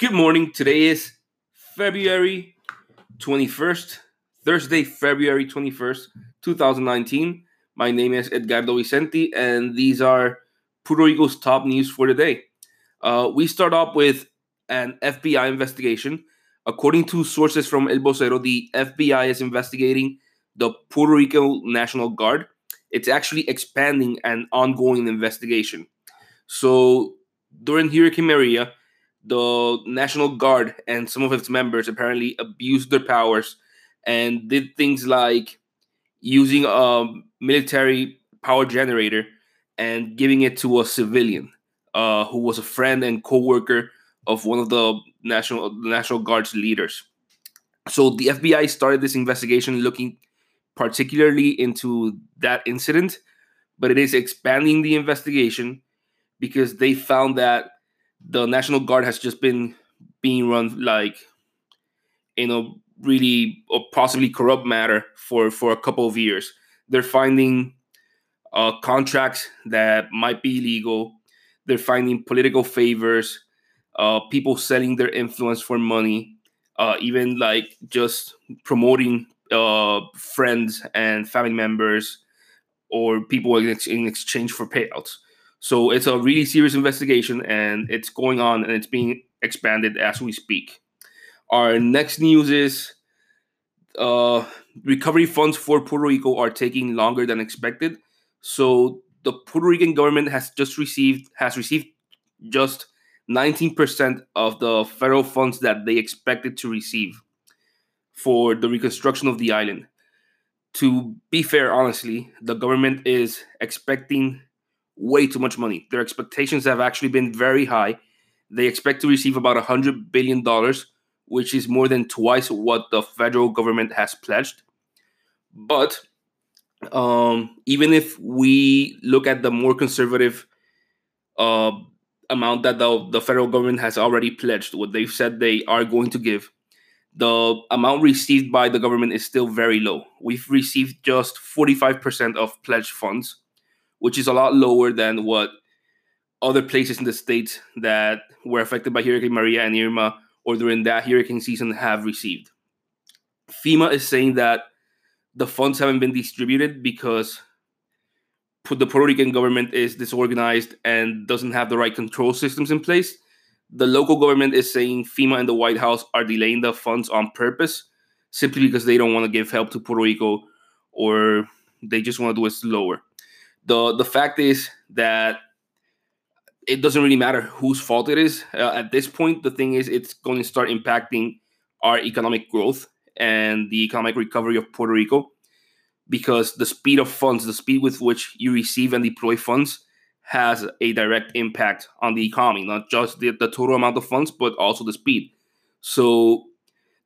Good morning. Today is February 21st, Thursday, February 21st, 2019. My name is Edgardo Vicenti, and these are Puerto Rico's top news for the day. Uh, we start off with an FBI investigation. According to sources from El Vocero, the FBI is investigating the Puerto Rico National Guard. It's actually expanding an ongoing investigation. So during Hurricane Maria, the National Guard and some of its members apparently abused their powers and did things like using a military power generator and giving it to a civilian uh, who was a friend and co-worker of one of the national the National Guard's leaders. So the FBI started this investigation looking particularly into that incident, but it is expanding the investigation because they found that the National Guard has just been being run like in a really or possibly corrupt matter for for a couple of years. They're finding uh, contracts that might be illegal. They're finding political favors, uh, people selling their influence for money, uh, even like just promoting uh, friends and family members or people in, ex- in exchange for payouts. So it's a really serious investigation and it's going on and it's being expanded as we speak. Our next news is uh, recovery funds for Puerto Rico are taking longer than expected. So the Puerto Rican government has just received has received just 19% of the federal funds that they expected to receive for the reconstruction of the island. To be fair, honestly, the government is expecting way too much money. Their expectations have actually been very high. They expect to receive about $100 billion, which is more than twice what the federal government has pledged. But um, even if we look at the more conservative uh, amount that the, the federal government has already pledged, what they've said they are going to give, the amount received by the government is still very low. We've received just 45% of pledged funds which is a lot lower than what other places in the states that were affected by Hurricane Maria and Irma or during that hurricane season have received. FEMA is saying that the funds haven't been distributed because the Puerto Rican government is disorganized and doesn't have the right control systems in place. The local government is saying FEMA and the White House are delaying the funds on purpose simply because they don't want to give help to Puerto Rico or they just want to do it slower the the fact is that it doesn't really matter whose fault it is. Uh, at this point the thing is it's going to start impacting our economic growth and the economic recovery of puerto rico because the speed of funds the speed with which you receive and deploy funds has a direct impact on the economy not just the, the total amount of funds but also the speed. So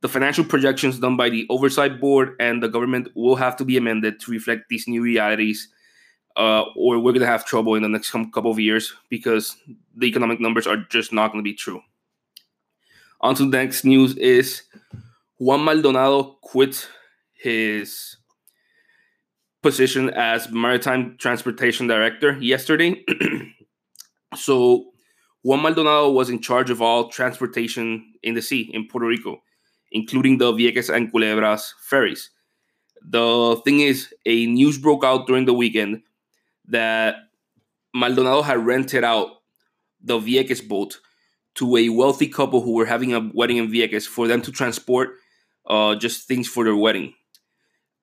the financial projections done by the oversight board and the government will have to be amended to reflect these new realities uh, or we're going to have trouble in the next couple of years because the economic numbers are just not going to be true. On to the next news is Juan Maldonado quit his position as Maritime Transportation Director yesterday. so Juan Maldonado was in charge of all transportation in the sea in Puerto Rico, including the Vieques and Culebras ferries. The thing is, a news broke out during the weekend that Maldonado had rented out the Vieques boat to a wealthy couple who were having a wedding in Vieques for them to transport uh, just things for their wedding.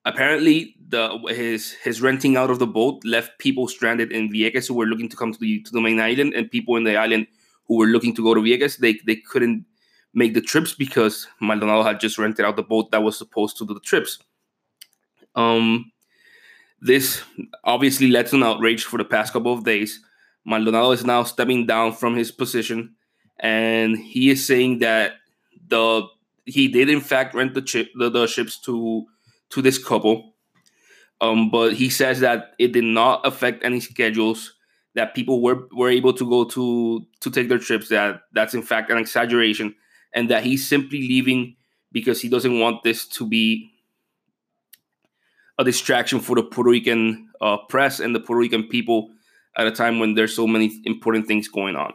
Apparently, the his his renting out of the boat left people stranded in Vieques who were looking to come to the to the main island, and people in the island who were looking to go to Vieques. They they couldn't make the trips because Maldonado had just rented out the boat that was supposed to do the trips. Um, this obviously led to an outrage for the past couple of days. Maldonado is now stepping down from his position, and he is saying that the he did in fact rent the chip the, the ships to to this couple, um, but he says that it did not affect any schedules. That people were were able to go to to take their trips. That that's in fact an exaggeration, and that he's simply leaving because he doesn't want this to be a distraction for the Puerto Rican uh, press and the Puerto Rican people at a time when there's so many important things going on.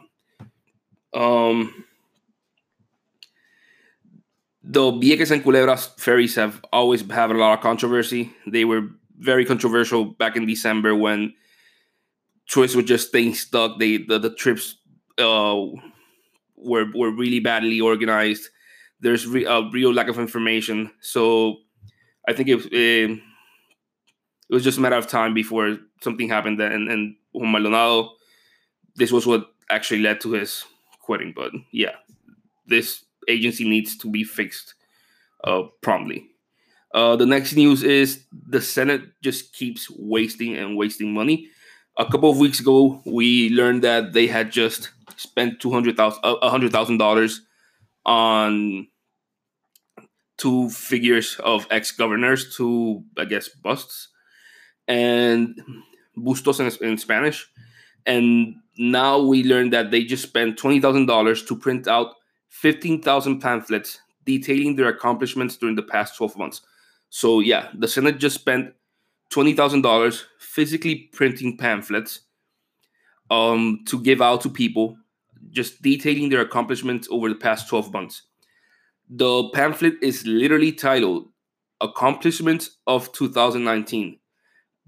Um, the Vieques and Culebras ferries have always had a lot of controversy. They were very controversial back in December when tourists were just staying stuck. They the, the trips uh, were were really badly organized. There's re- a real lack of information. So I think it, it, it was just a matter of time before something happened. And and Juan Maldonado, this was what actually led to his quitting. But yeah, this agency needs to be fixed uh, promptly. Uh, the next news is the Senate just keeps wasting and wasting money. A couple of weeks ago, we learned that they had just spent two hundred thousand, a hundred thousand dollars on two figures of ex governors, two I guess busts, and bustos in, in Spanish. And now we learned that they just spent twenty thousand dollars to print out fifteen thousand pamphlets detailing their accomplishments during the past twelve months. So yeah, the Senate just spent twenty thousand dollars physically printing pamphlets um, to give out to people, just detailing their accomplishments over the past twelve months. The pamphlet is literally titled "Accomplishments of 2019,"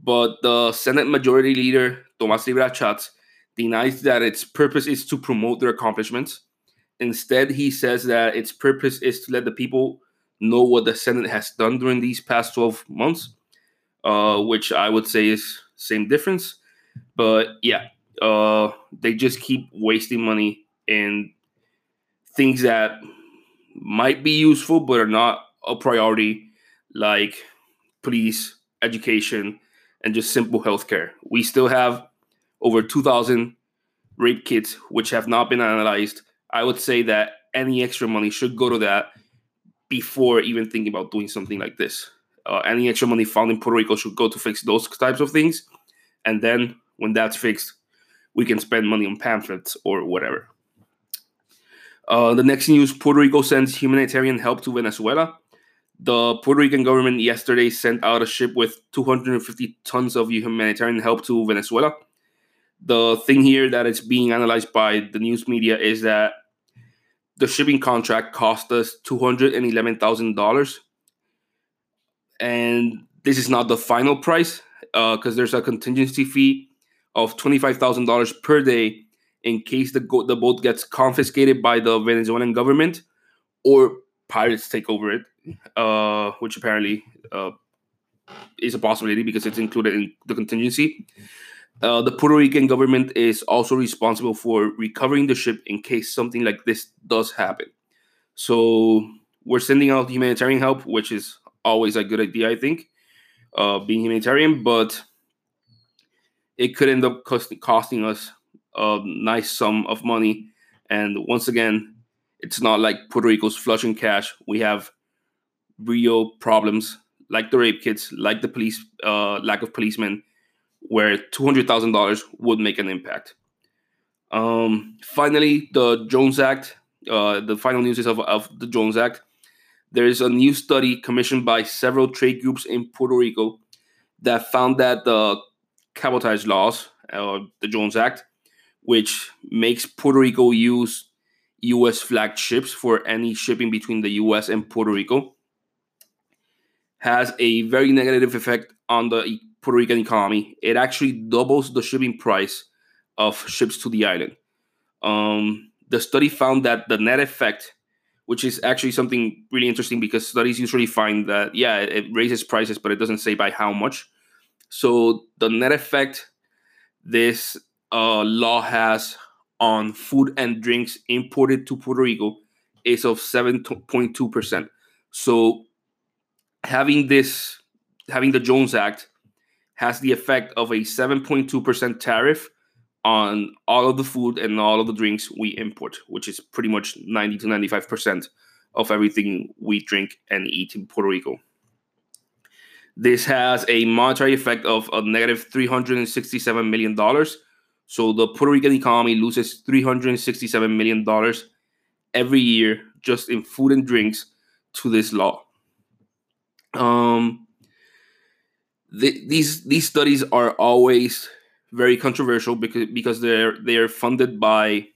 but the Senate Majority Leader Tomás Rivera Schatz denies that its purpose is to promote their accomplishments. Instead, he says that its purpose is to let the people know what the Senate has done during these past 12 months, uh, which I would say is same difference. But yeah, uh, they just keep wasting money in things that might be useful but are not a priority, like police, education, and just simple healthcare. We still have over 2,000 rape kits which have not been analyzed. I would say that any extra money should go to that before even thinking about doing something like this. Uh, any extra money found in Puerto Rico should go to fix those types of things. And then when that's fixed, we can spend money on pamphlets or whatever. Uh, the next news Puerto Rico sends humanitarian help to Venezuela. The Puerto Rican government yesterday sent out a ship with 250 tons of humanitarian help to Venezuela. The thing here that is being analyzed by the news media is that the shipping contract cost us $211,000. And this is not the final price because uh, there's a contingency fee of $25,000 per day in case the, go- the boat gets confiscated by the Venezuelan government or pirates take over it, uh, which apparently uh, is a possibility because it's included in the contingency. Uh, the Puerto Rican government is also responsible for recovering the ship in case something like this does happen. So we're sending out humanitarian help, which is always a good idea, I think, uh, being humanitarian, but it could end up cost- costing us a nice sum of money. And once again, it's not like Puerto Rico's flushing cash. We have real problems like the rape kits, like the police uh, lack of policemen, where $200,000 would make an impact. Um, finally, the Jones Act, uh, the final news is of, of the Jones Act. There is a new study commissioned by several trade groups in Puerto Rico that found that the cabotage laws, uh, the Jones Act, which makes Puerto Rico use U.S. flagged ships for any shipping between the U.S. and Puerto Rico, has a very negative effect on the Puerto Rican economy, it actually doubles the shipping price of ships to the island. Um, the study found that the net effect, which is actually something really interesting because studies usually find that, yeah, it raises prices, but it doesn't say by how much. So the net effect this uh, law has on food and drinks imported to Puerto Rico is of 7.2%. So having this, having the Jones Act has the effect of a 7.2% tariff on all of the food and all of the drinks we import, which is pretty much 90 to 95% of everything we drink and eat in Puerto Rico. This has a monetary effect of a negative $367 million. So the Puerto Rican economy loses $367 million every year just in food and drinks to this law. Um, the, these these studies are always very controversial because because they're they're funded by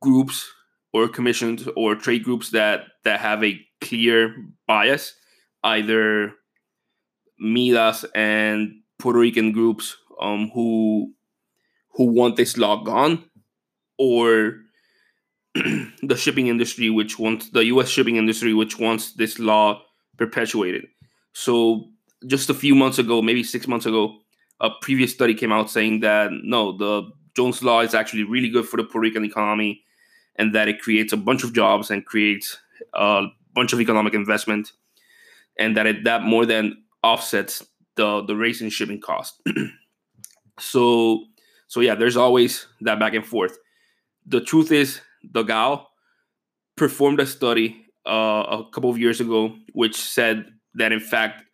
groups or commissions or trade groups that that have a clear bias, either Midas and Puerto Rican groups um, who who want this law gone, or the shipping industry, which wants the U.S. shipping industry, which wants this law perpetuated. So just a few months ago, maybe six months ago, a previous study came out saying that no, the Jones Law is actually really good for the Puerto Rican economy, and that it creates a bunch of jobs and creates a bunch of economic investment, and that it that more than offsets the the raise in shipping cost. so so yeah, there's always that back and forth. The truth is, the GAO performed a study uh, a couple of years ago, which said that in fact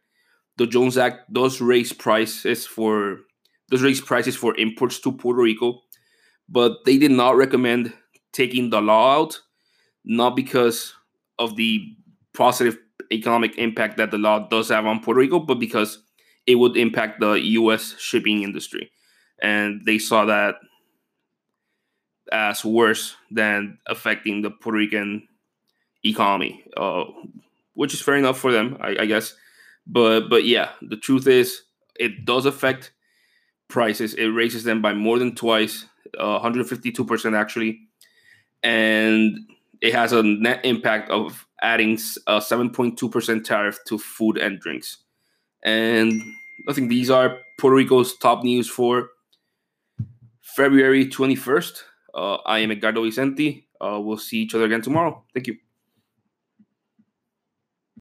the Jones Act does raise prices for does raise prices for imports to Puerto Rico, but they did not recommend taking the law out, not because of the positive economic impact that the law does have on Puerto Rico, but because it would impact the U.S. shipping industry, and they saw that as worse than affecting the Puerto Rican economy, uh, which is fair enough for them, I, I guess. But but yeah, the truth is it does affect prices. It raises them by more than twice, uh, 152% actually, and it has a net impact of adding a 7.2% tariff to food and drinks. And I think these are Puerto Rico's top news for February 21st. Uh, I am Edgardo Vicente. Uh, we'll see each other again tomorrow. Thank you.